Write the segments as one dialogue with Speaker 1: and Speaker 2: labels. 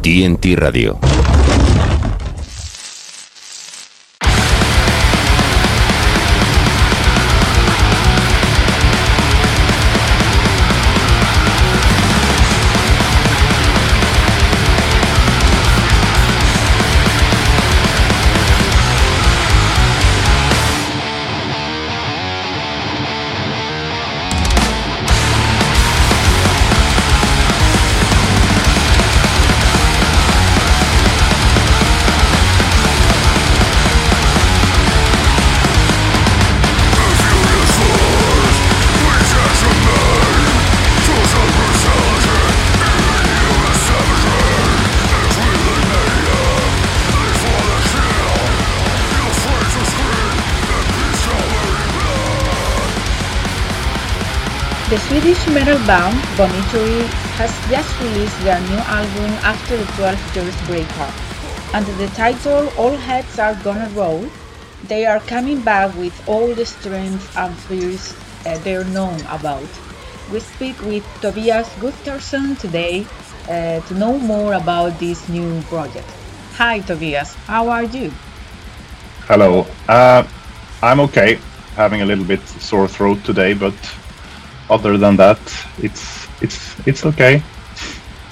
Speaker 1: TNT Radio.
Speaker 2: Swedish metal band Vomitory has just released their new album after the 12 years breakup. Under the title All Heads Are Gonna Roll, they are coming back with all the strength and fears uh, they're known about. We speak with Tobias Gustafsson today uh, to know more about this new project. Hi Tobias, how are you?
Speaker 3: Hello. Uh, I'm okay. Having a little bit sore throat today, but other than that, it's it's it's okay.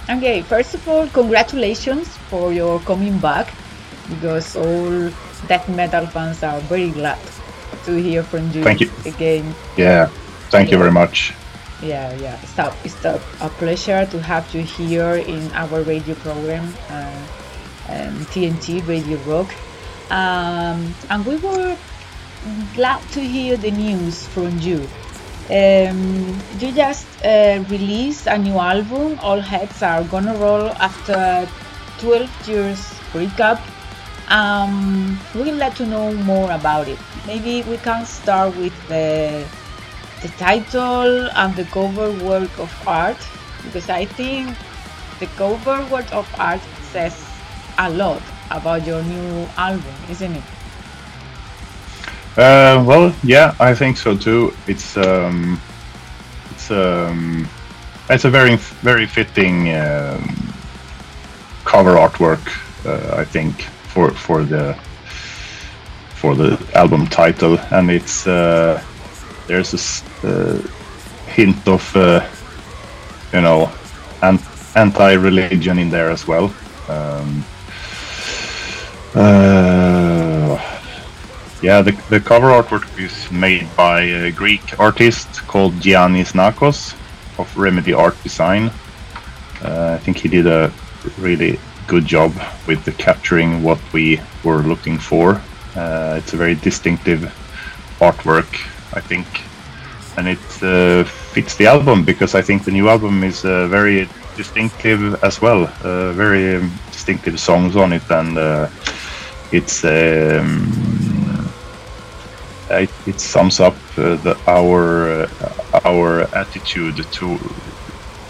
Speaker 2: Okay, first of all, congratulations for your coming back because all death metal fans are very glad to hear from you,
Speaker 3: Thank you.
Speaker 2: again.
Speaker 3: Yeah. Thank you very much.
Speaker 2: Yeah, yeah, it's a, it's a, a pleasure to have you here in our radio program, uh, um, TNT Radio Rock. Um, and we were glad to hear the news from you. Um, you just uh, released a new album, All Heads Are Gonna Roll, after 12 years breakup. Um, we would like to know more about it. Maybe we can start with the, the title and the cover work of art, because I think the cover work of art says a lot about your new album, isn't it?
Speaker 3: Uh, well, yeah, I think so too. It's um, it's um, it's a very very fitting um, cover artwork. Uh, I think for for the for the album title, and it's uh, there's a uh, hint of uh, you know an- anti-religion in there as well. Um, uh, yeah, the, the cover artwork is made by a Greek artist called Giannis Nakos of Remedy Art Design. Uh, I think he did a really good job with the capturing what we were looking for. Uh, it's a very distinctive artwork, I think, and it uh, fits the album because I think the new album is uh, very distinctive as well. Uh, very um, distinctive songs on it, and uh, it's um, it, it sums up uh, the, our uh, our attitude to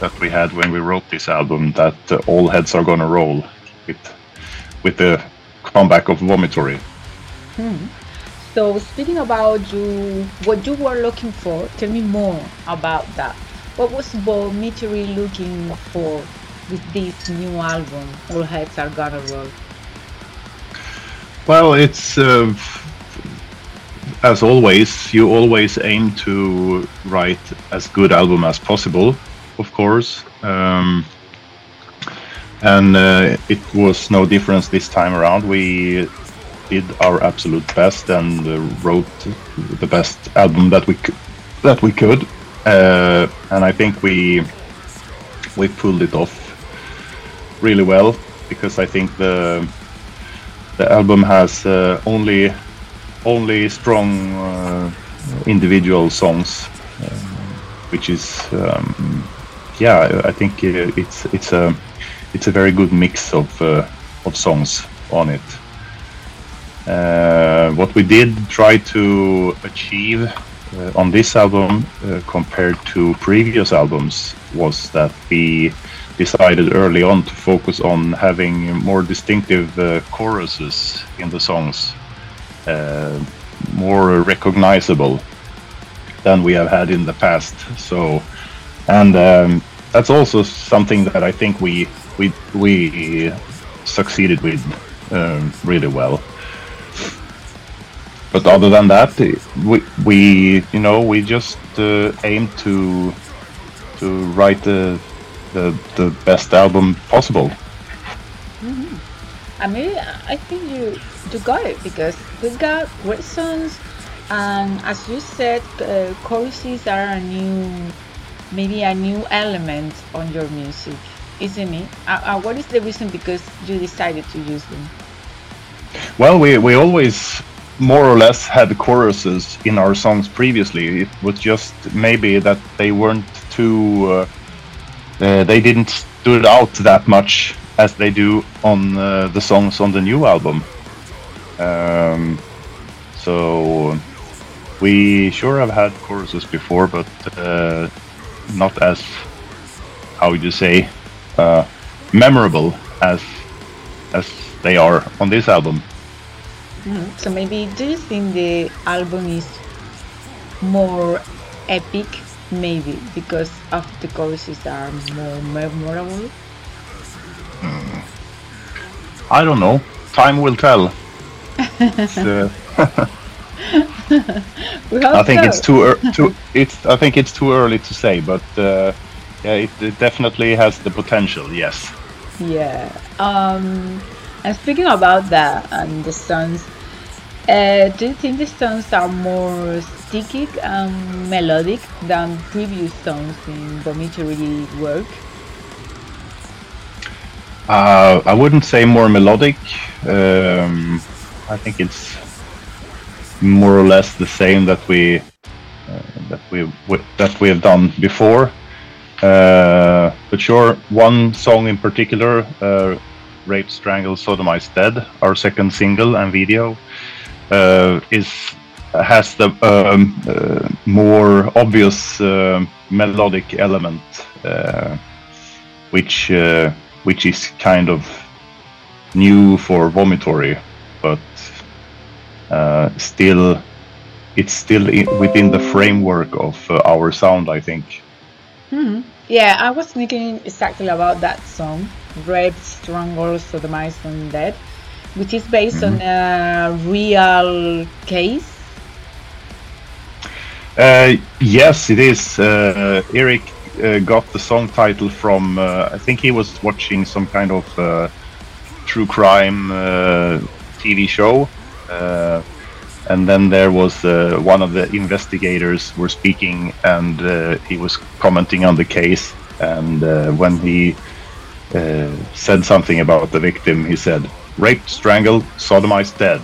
Speaker 3: that we had when we wrote this album that uh, all heads are gonna roll with with the comeback of Vomitory.
Speaker 2: So speaking about you, what you were looking for, tell me more about that. What was Vomitory looking for with this new album, All Heads Are Gonna Roll?
Speaker 3: Well, it's uh, as always. You always aim to write as good album as possible, of course. Um, and uh, it was no difference this time around. We did our absolute best and uh, wrote the best album that we that we could. Uh, and I think we we pulled it off really well because I think the the album has uh, only only strong uh, individual songs. Um, which is um, yeah, I think uh, it's it's a it's a very good mix of uh, of songs on it. Uh, what we did try to achieve uh, on this album uh, compared to previous albums was that we decided early on to focus on having more distinctive choruses in the songs, more recognizable than we have had in the past. So, and um, that's also something that I think we we we succeeded with um, really well. But other than that, we we you know we just uh, aim to to write the the, the best album possible.
Speaker 2: I mean, I think you you got it because we've got great songs, and as you said, uh, choruses are a new, maybe a new element on your music, isn't it? Uh, uh, what is the reason because you decided to use them?
Speaker 3: Well, we we always more or less had choruses in our songs previously. It was just maybe that they weren't too. Uh, uh, they didn't stood out that much as they do on uh, the songs on the new album. Um, so we sure have had choruses before, but uh, not as how would you say uh, memorable as as they are on this album.
Speaker 2: Mm-hmm. So maybe do you think the album is more epic Maybe because of the choruses are more memorable.
Speaker 3: Mm. I don't know. Time will tell. I think so. it's too, er too it's I think it's too early to say, but uh, yeah, it, it, definitely has the potential. Yes.
Speaker 2: Yeah. Um, and speaking about that and the songs, uh, do you think the songs are more sticky and melodic than previous songs in Vomitory work?
Speaker 3: Uh, I wouldn't say more melodic. Um, I think it's more or less the same that we uh, that we that we have done before. Uh, but sure, one song in particular, uh, "Rape, Strangle, Sodomize, Dead," our second single and video, uh, is has the um, uh, more obvious uh, melodic element, which which is kind of new for Vomitory, but still it's still within the framework of uh, our sound, I think.
Speaker 2: Hmm. Yeah, I was thinking exactly about that song, Rape, Strangle, Sodomized, and Dead which is based mm-hmm. on a real case.
Speaker 3: Uh, yes, it is. Uh, Erik uh, got the song title from, uh, I think he was watching some kind of uh, true crime uh, TV show. and then there was one of the investigators were speaking and he was commenting on the case. And when he said something about the victim, he said, raped, strangled, sodomized, dead.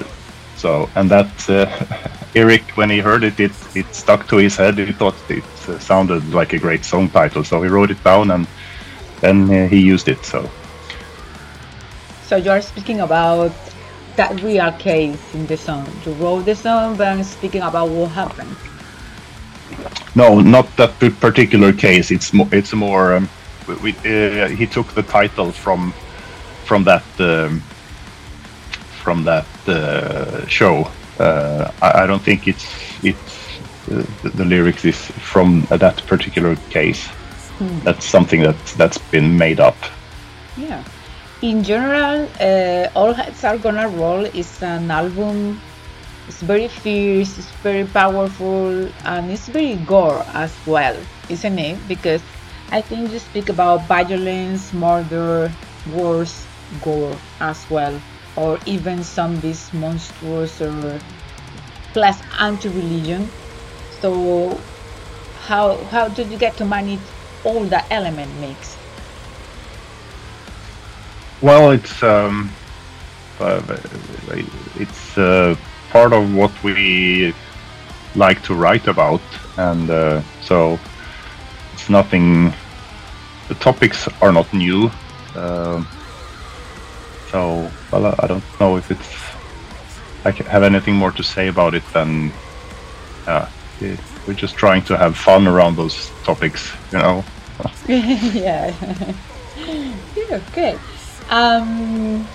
Speaker 3: So, and that uh, Erik, when he heard it, it it stuck to his head. He thought it uh, sounded like a great song title, so he wrote it down and then uh, he used it. So,
Speaker 2: so you are speaking about that real case in the song. You wrote the song, but speaking about what happened.
Speaker 3: No, not that particular case. It's more. It's more. Um, we, uh, he took the title from from that um, from that uh, show. Uh, I, I, don't think it's it's uh, the, the, lyrics is from that particular case. Hmm. That's something that that's been made up.
Speaker 2: Yeah. In general, uh, All Heads Are Gonna Roll is an album. It's very fierce, it's very powerful, and it's very gore as well, isn't it? Because I think you speak about violence, murder, wars, gore as well or even zombies, monsters, or plus anti-religion. So how how did you get to manage all that element mix?
Speaker 3: Well, it's um, uh, it's uh, part of what we like to write about, and uh, so it's nothing. The topics are not new. Um, so, well, I don't know if it's. I have anything more to say about it than. Uh, it, we're just trying to have fun around those topics, you know.
Speaker 2: yeah. yeah. Okay. Um,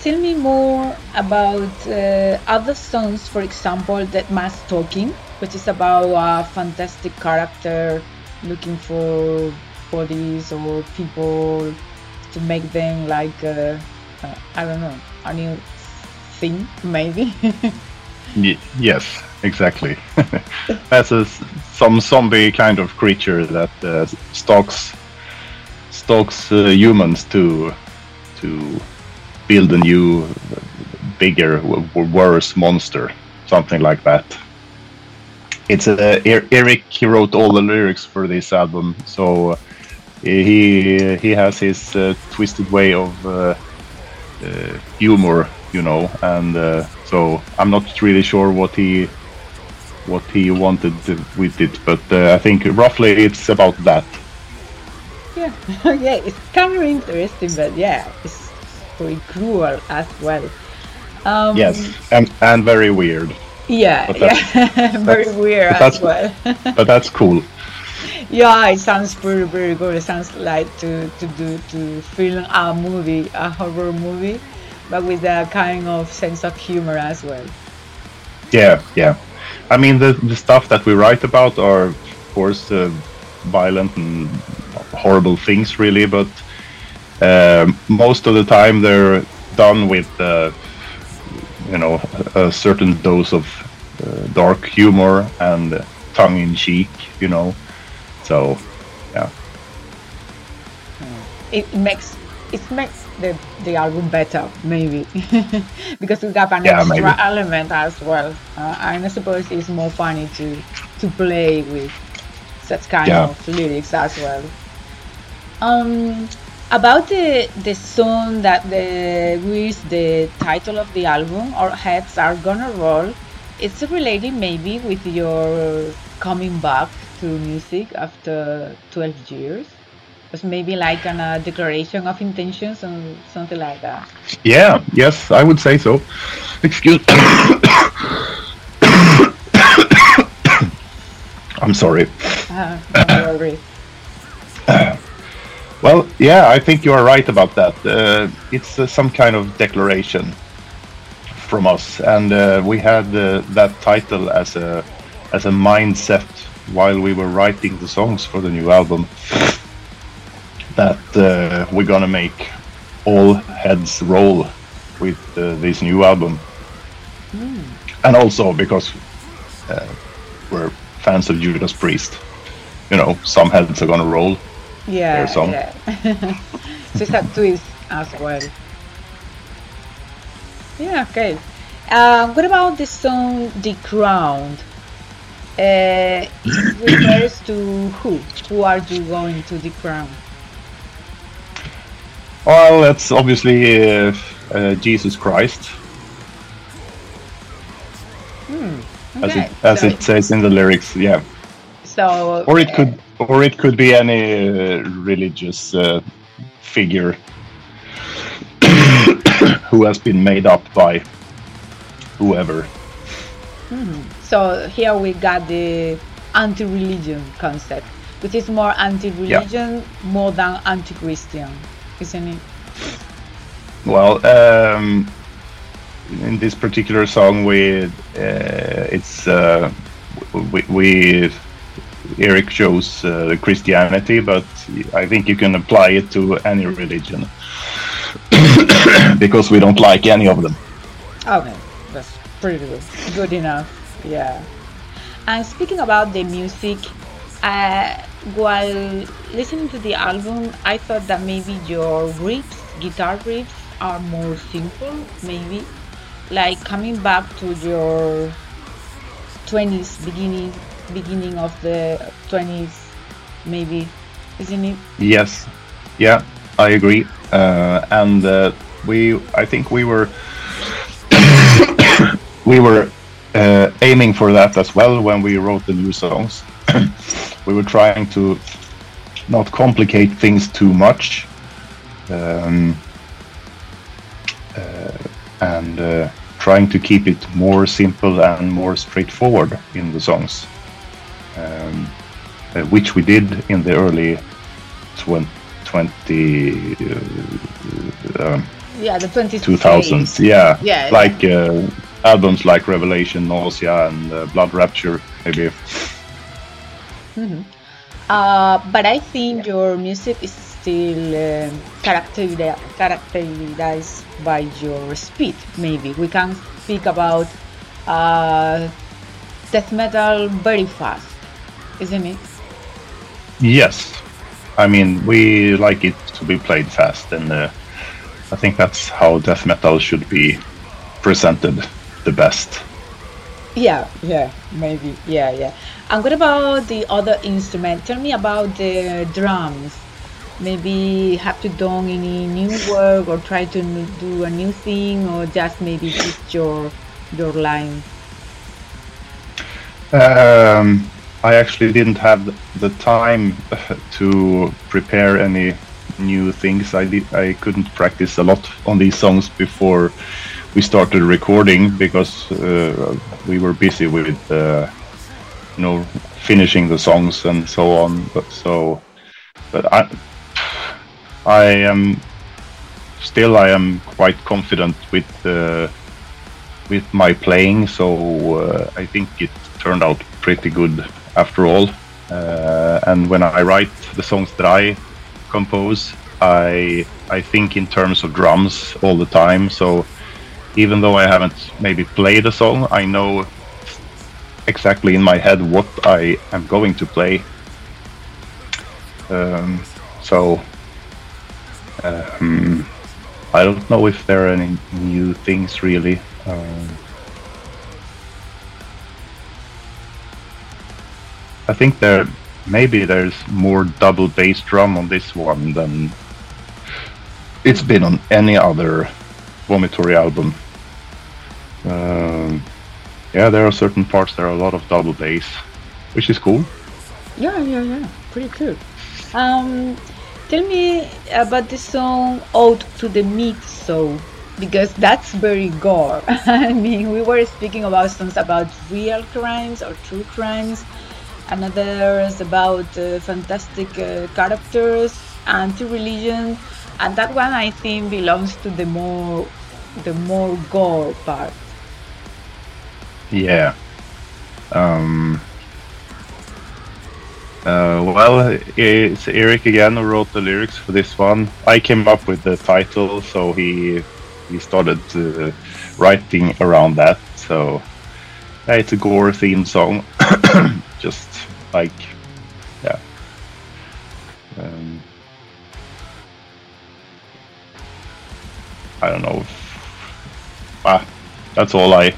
Speaker 2: tell me more about uh, other songs, for example, that Mass Talking, which is about a fantastic character looking for bodies or people to make them like uh, uh, I don't know a new thing maybe.
Speaker 3: y- yes, exactly. As a some zombie kind of creature that uh, stalks stalks uh, humans to to build a new, bigger, worse monster, something like that. It's uh, Erik. He wrote all the lyrics for this album, so uh, he he has his uh, twisted way of uh, uh, humor, you know, and uh, so I'm not really sure what he what he wanted with it, but I think roughly it's about that.
Speaker 2: Yeah, yeah, it's kind of interesting, but yeah, it's pretty cruel as well.
Speaker 3: Um, yes, and and very weird.
Speaker 2: Yeah, yeah, very weird as well.
Speaker 3: but that's cool.
Speaker 2: Yeah, it sounds very very good. It sounds like to to do to film a movie, a horror movie, but with a kind of sense of humor as well.
Speaker 3: Yeah, yeah. I mean, the the stuff that we write about are, of course, uh, violent and horrible things, really, but um, most of the time they're done with uh, you know a certain dose of uh, dark humor and tongue in cheek you know so yeah
Speaker 2: it makes it makes the the album better maybe because we got an yeah, extra maybe. element as well uh, and i suppose it's more funny to to play with such kind yeah. of lyrics as well um about the the song that the with the title of the album our heads are gonna roll it's related maybe with your coming back to music after 12 years. Was maybe like a uh, declaration of intentions or something like that.
Speaker 3: Yeah yes i would say so. Excuse me i'm sorry. Uh, don't worry. Well, yeah, I think you are right about that. Uh, it's uh, some kind of declaration from us, and uh, we had uh, that title as a as a mindset while we were writing the songs for the new album. That uh, we're gonna make all heads roll with uh, this new album, mm. and also because we're fans of Judas Priest. You know, some heads are gonna roll
Speaker 2: yeah. Yeah. so it's a twist as well. Yeah, okay. Uh, what about the song "The Crown"? Uh, it refers to who? Who are you going to the crown?
Speaker 3: Well, that's obviously uh, uh, Jesus Christ.
Speaker 2: Hmm.
Speaker 3: Okay. As it as so it says in the lyrics, yeah.
Speaker 2: So.
Speaker 3: Or it could or it could be any uh, religious uh, figure who has been made up by whoever.
Speaker 2: Mm. So here we got the anti-religion concept, which is more anti-religion yeah. more than anti-Christian, isn't it?
Speaker 3: Well, um, in this particular song, we uh, it's uh, we, we Erik shows uh, Christianity, but I think you can apply it to any religion because we don't like any of them.
Speaker 2: Okay, that's pretty good. Good enough. Yeah. And speaking about the music, uh, while listening to the album, I thought that maybe your riffs, guitar riffs, are more simple, maybe. Like coming back to your 20s beginning beginning of the 20s, maybe, isn't it?
Speaker 3: Yes, yeah, I agree. Uh, and uh, we, I think we were, we were uh, aiming for that as well when we wrote the new songs. we were trying to not complicate things too much, um, uh, and uh, trying to keep it more simple and more straightforward in the songs, um, uh, which we did in the early 20, 20 uh,
Speaker 2: yeah, the 20
Speaker 3: 2000s. Yeah,
Speaker 2: Yeah,
Speaker 3: like uh, albums like Revelation, Nausea, and uh, Blood Rapture, maybe.
Speaker 2: Uh, but I think your music is still characteri- characterized by your speed. Maybe we can speak about uh, death metal very fast, isn't it?
Speaker 3: Yes, I mean we like it to be played fast, and uh, I think that's how death metal should be presented the best.
Speaker 2: Yeah, yeah, maybe, yeah, yeah. And what about the other instrument? Tell me about the drums. Maybe have you done any new work or try to do a new thing or just maybe just your your line?
Speaker 3: Um, I actually didn't have the time to prepare any new things. I did. I couldn't practice a lot on these songs before we started recording because uh, we were busy with, uh, you know, finishing the songs and so on. But so, but I, I am still. I am quite confident with. Uh, with my playing, so uh, I think it turned out pretty good after all. Uh, and when I write the songs that I compose, I I think in terms of drums all the time. So even though I haven't maybe played a song, I know exactly in my head what I am going to play. Um, so um, I don't know if there are any new things really. Um, I think there maybe there's more double bass drum on this one than it's been on any other Vomitory album. Um, yeah, there are certain parts there are a lot of double bass, which is cool.
Speaker 2: Yeah, yeah, yeah. Pretty cool. Um, tell me about the song "Ode to the Meat Saw" because that's very gore. I mean, we were speaking about songs about real crimes or true crimes, Another is about uh, fantastic uh, characters, anti-religion, and that one I think belongs to the more the more gore part.
Speaker 3: Yeah. Um, uh, well, it's Erik again who wrote the lyrics for this one. I came up with the title, so he he started uh, writing around that. So yeah, it's a gore theme song, just like yeah. Um, I don't know. If, ah, that's all I.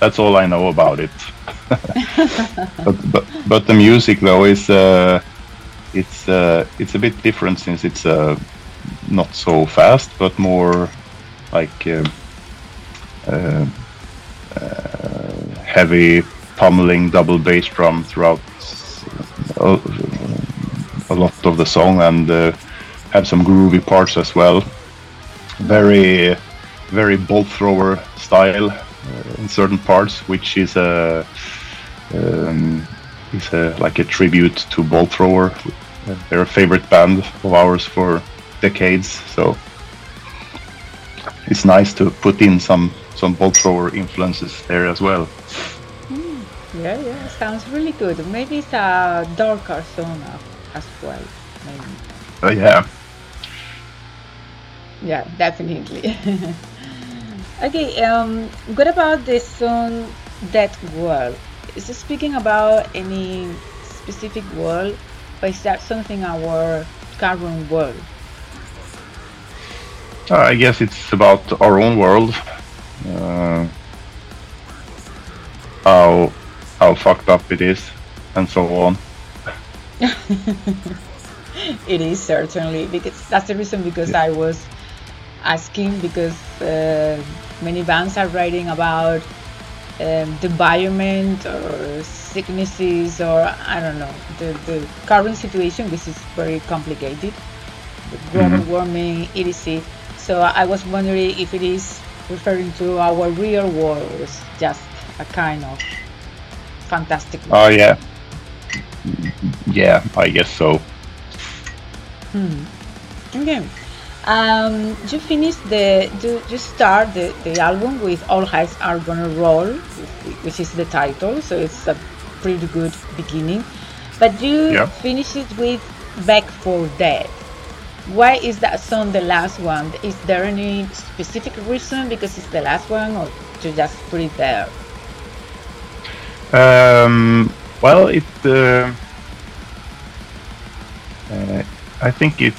Speaker 3: That's all I know about it. but, but but the music though is uh, it's uh, it's a bit different since it's uh, not so fast, but more like uh, uh, uh, heavy pummeling double bass drum throughout a, a lot of the song, and uh, have some groovy parts as well. Very very Bolt Thrower style uh, in certain parts, which is a um, is a, like a tribute to Bolt Thrower. Uh, They're a favorite band of ours for decades, so it's nice to put in some some Bolt Thrower influences there as well.
Speaker 2: Yeah, yeah, sounds really good. Maybe it's a darker song as well. Maybe.
Speaker 3: Uh, yeah,
Speaker 2: Yeah, definitely. okay, um, what about the song That World? Is it speaking about any specific world, or is that something our current world?
Speaker 3: uh, I guess it's about our own world. Uh, how how fucked up it is, and so on.
Speaker 2: It is certainly because that's the reason because I was asking because uh, many bands are writing about um, the environment or sicknesses or I don't know the, the current situation which is very complicated. The global mm-hmm. warming etc so I was wondering if it is referring to our real world or just a kind of fantastic
Speaker 3: oh yeah. Yeah I guess so.
Speaker 2: Hmm. okay um, you finish the you, you start the, the album with All Heads Are Gonna Roll, which is the title, so it's a pretty good beginning. But you yeah. finish it with Back for Dead. Why is that song the last one? Is there any specific reason because it's the last one, or you just put it there?
Speaker 3: Um, well, it. Uh, uh, I think it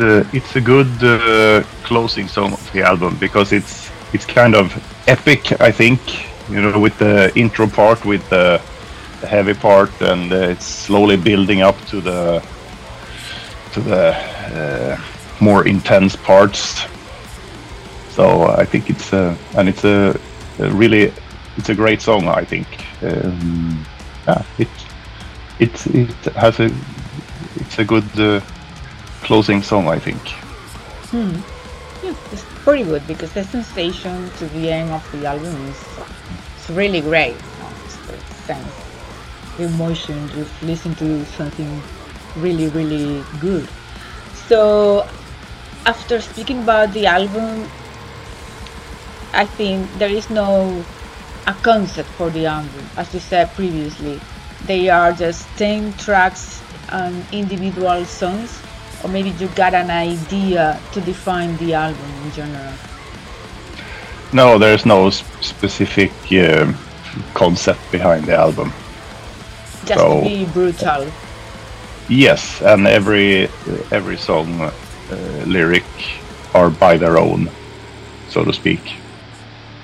Speaker 3: it's a good uh, closing song of the album because it's it's kind of epic. I think you know with the intro part with the, heavy part and uh, it's slowly building up to the to the uh, more intense parts. So I think it's a and it's a, a really it's a great song. I think um, yeah it it it has a it's a good uh, closing song, I think.
Speaker 2: Hmm. Yeah, it's pretty good because the sensation to the end of the album is it's really great. It's the sense, the emotion, just listen to something really, really good. So, after speaking about the album, I think there is no a concept for the album, as you said previously. They are just 10 tracks and individual songs or maybe you got an idea to define the album in general?
Speaker 3: No, there's no specific uh, concept behind the album.
Speaker 2: Just so, to be brutal.
Speaker 3: Yes, and every every song uh, lyric are by their own, so to speak.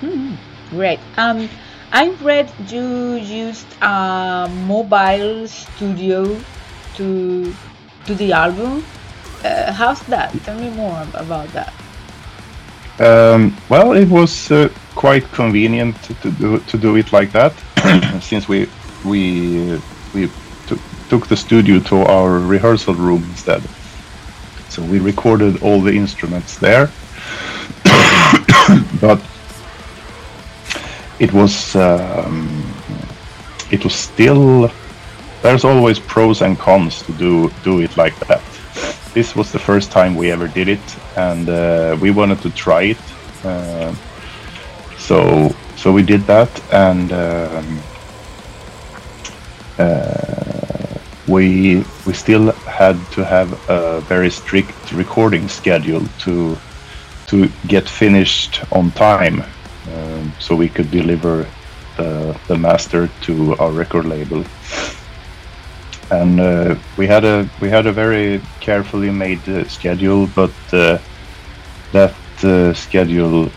Speaker 2: Mm, great. Um, I read you used a mobile studio to do the album uh, how's that? Tell me more about that.
Speaker 3: Um, well, it was uh, quite convenient to do to do it like that, since we we we took the studio to our rehearsal room instead. So we recorded all the instruments there, but it was um, it was still there's always pros and cons to do do it like that this was the first time we ever did it, and uh, we wanted to try it. Uh, so so we did that, and um, uh, we we still had to have a very strict recording schedule to to get finished on time, um, so we could deliver the the master to our record label and uh, we had a we had a very carefully made uh, schedule, but uh, that uh, schedule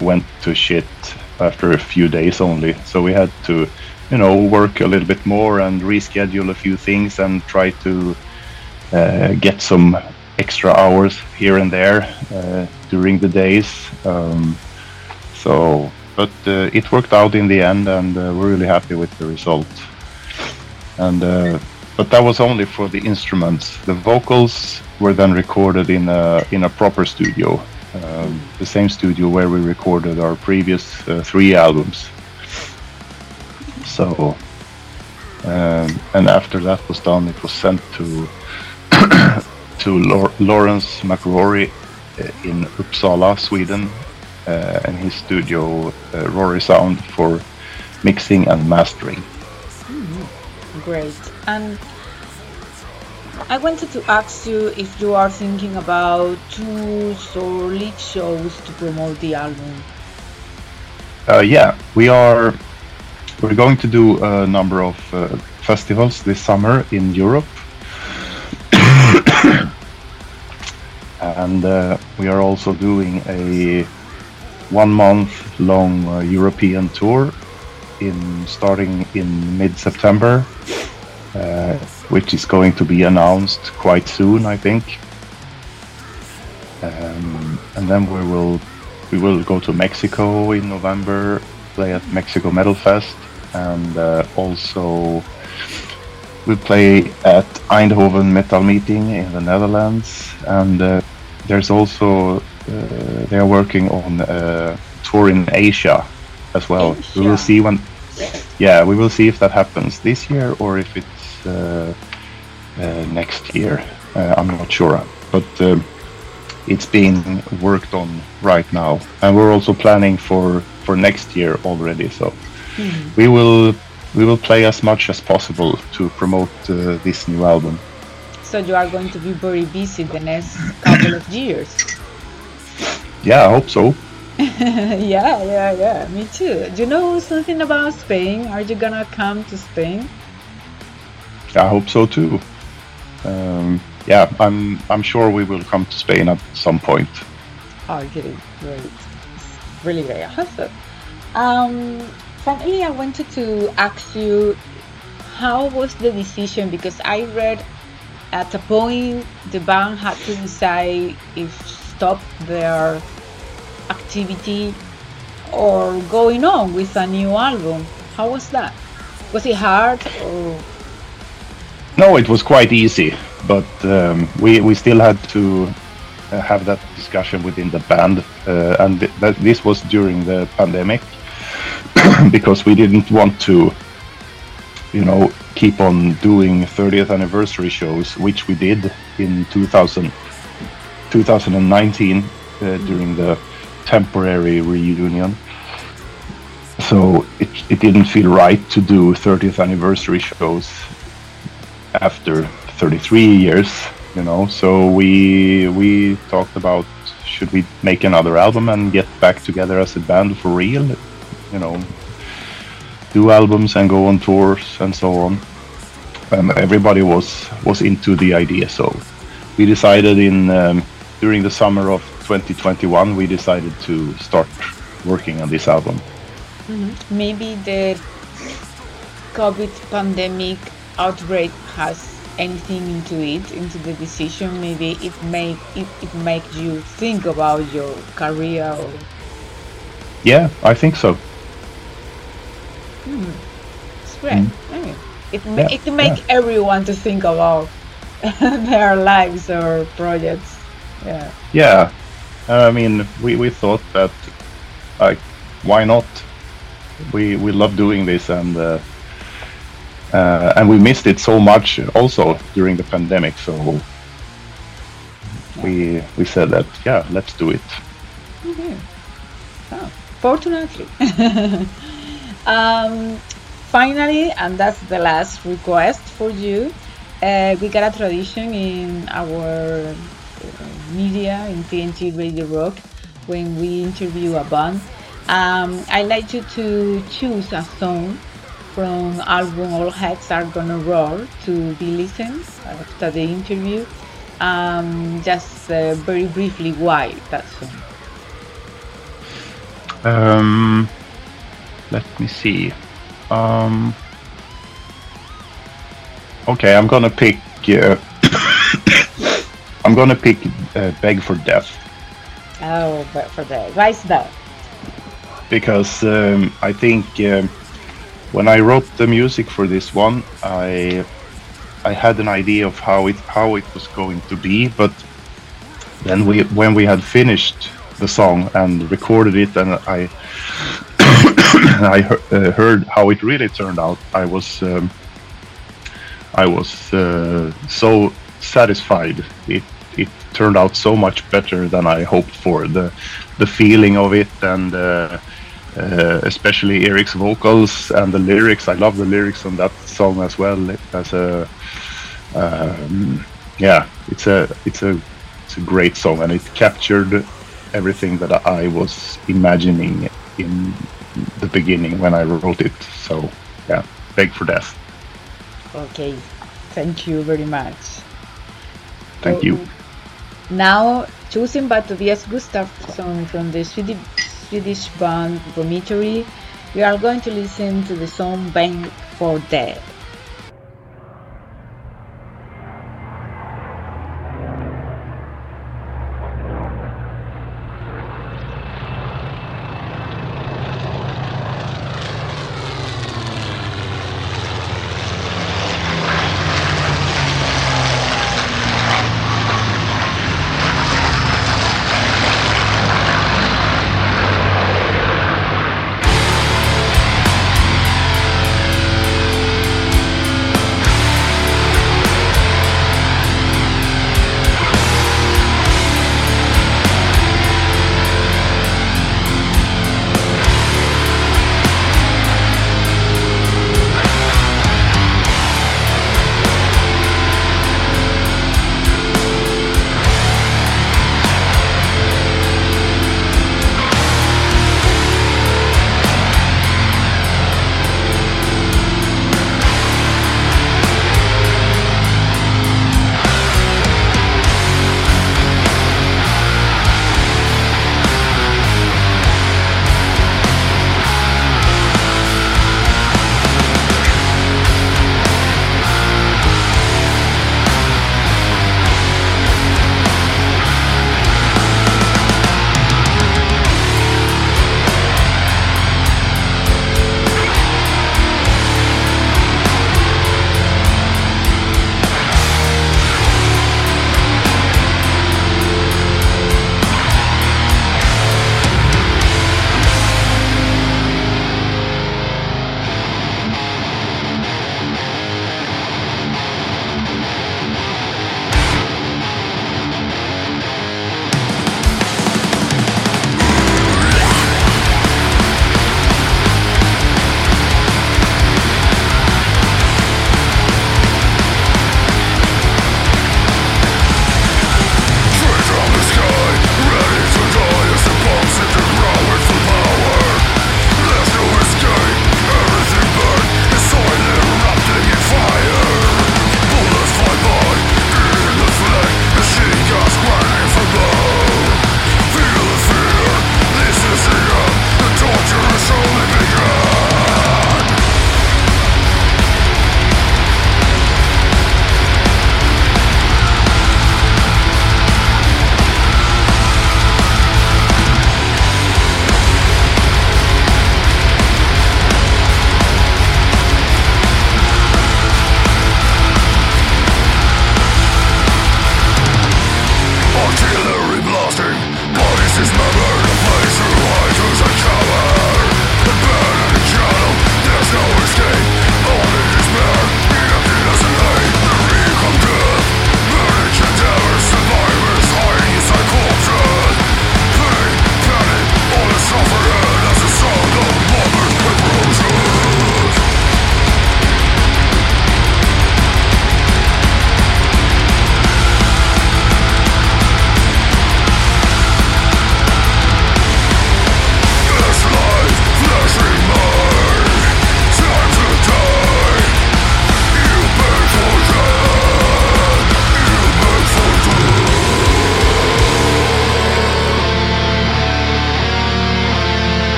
Speaker 3: went to shit after a few days only. So we had to, you know, work a little bit more and reschedule a few things and try to uh, get some extra hours here and there uh, during the days. Um, so, but it worked out in the end, and we're really happy with the result. And but that was only for the instruments. The vocals were then recorded in a in a proper studio, um, the same studio where we recorded our previous uh, three albums. So, um, and after that was done, it was sent to to Lawrence Mackrory uh, in Uppsala, Sweden, uh, and his studio, uh, Rory Sound, for mixing and mastering.
Speaker 2: Mm-hmm. Great. And I wanted to ask you if you are thinking about tours or lead shows to promote the album.
Speaker 3: Uh, yeah, we are. We're going to do a number of uh, festivals this summer in Europe, and uh, we are also doing a one-month-long uh, European tour in starting in mid-September which is going to be announced quite soon, I think. Um, and then we will we will go to Mexico in November, play at Mexico Metal Fest, and uh, also we play at Eindhoven Metal Meeting in the Netherlands, and uh, there's also uh, they are working on a tour in Asia as well.
Speaker 2: Asia.
Speaker 3: We will see when. Yeah, we will see if that happens this year or if uh, uh, next year. Uh, I'm not sure, but um, it's being worked on right now, and we're also planning for for next year already. So we will we will play as much as possible to promote uh, this new album.
Speaker 2: So you are going to be very busy the next couple of years.
Speaker 3: Yeah, I hope so.
Speaker 2: yeah, yeah, yeah. Me too. Do you know something about Spain? Are you gonna come to Spain?
Speaker 3: I hope so too. Um, yeah, I'm I'm sure we will come to Spain at some point.
Speaker 2: Okay, great. It's really very awesome. Um, finally, I wanted to ask you, how was the decision? Because I read at a point the band had to decide if stop their activity or going on with a new album. How was that? Was it hard or?
Speaker 3: No, it was quite easy, but um, we we still had to uh, have that discussion within the band, uh, and th- that this was during the pandemic because we didn't want to, you know, keep on doing 30th anniversary shows, which we did in 2000, 2019 uh, during the temporary reunion. So it, it didn't feel right to do 30th anniversary shows after 33 years, you know. So we we talked about should we make another album and get back together as a band for real, you know, do albums and go on tours and so on. And everybody was was into the idea, so we decided in um, during the summer of 2021 we decided to start working on this album.
Speaker 2: maybe the COVID pandemic outbreak has anything into it, into the decision. Maybe it make it, it make you think about your career. Or,
Speaker 3: Yeah, I think so. Hmm.
Speaker 2: it's great. Mm. Yeah. It
Speaker 3: Yeah,
Speaker 2: it make everyone to think about their lives or projects. Yeah.
Speaker 3: Yeah, uh, I mean, we, we thought that, like, why not? We we love doing this, and uh, uh, and we missed it so much also during the pandemic. So we we said that yeah, let's do it.
Speaker 2: Okay. Oh, fortunately. um, finally, and that's the last request for you. Uh, we got a tradition in our uh, media in TNT Radio Rock when we interview a band. Um, I like you to choose a song from album All Heads Are Gonna Roar to be listened after the interview. Um, just uh, very briefly, why that song?
Speaker 3: Um, let me see. Um, okay, I'm gonna pick. Uh, I'm gonna pick uh, "Beg for Death"
Speaker 2: Oh, but for the why is that?
Speaker 3: because um, I think um, when I wrote the music for this one, I I had an idea of how it how it was going to be, but then we when we had finished the song and recorded it, and I I he- uh, heard how it really turned out, I was um, I was uh, so satisfied. It it turned out so much better than I hoped for. The the feeling of it and uh, uh, especially Erik's vocals and the lyrics. I love the lyrics on that song as well. As a um, yeah, it's a it's a it's a great song and it captured everything that I was imagining in the beginning when I wrote it. So yeah, beg for death.
Speaker 2: Okay, thank you very much.
Speaker 3: Thank you.
Speaker 2: Now, choosing by Tobias Gustafsson from the Swedish, Swedish band Vomitory, we are going to listen to the song Bang for Dead.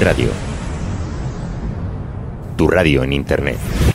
Speaker 4: Radio. Tu radio en Internet.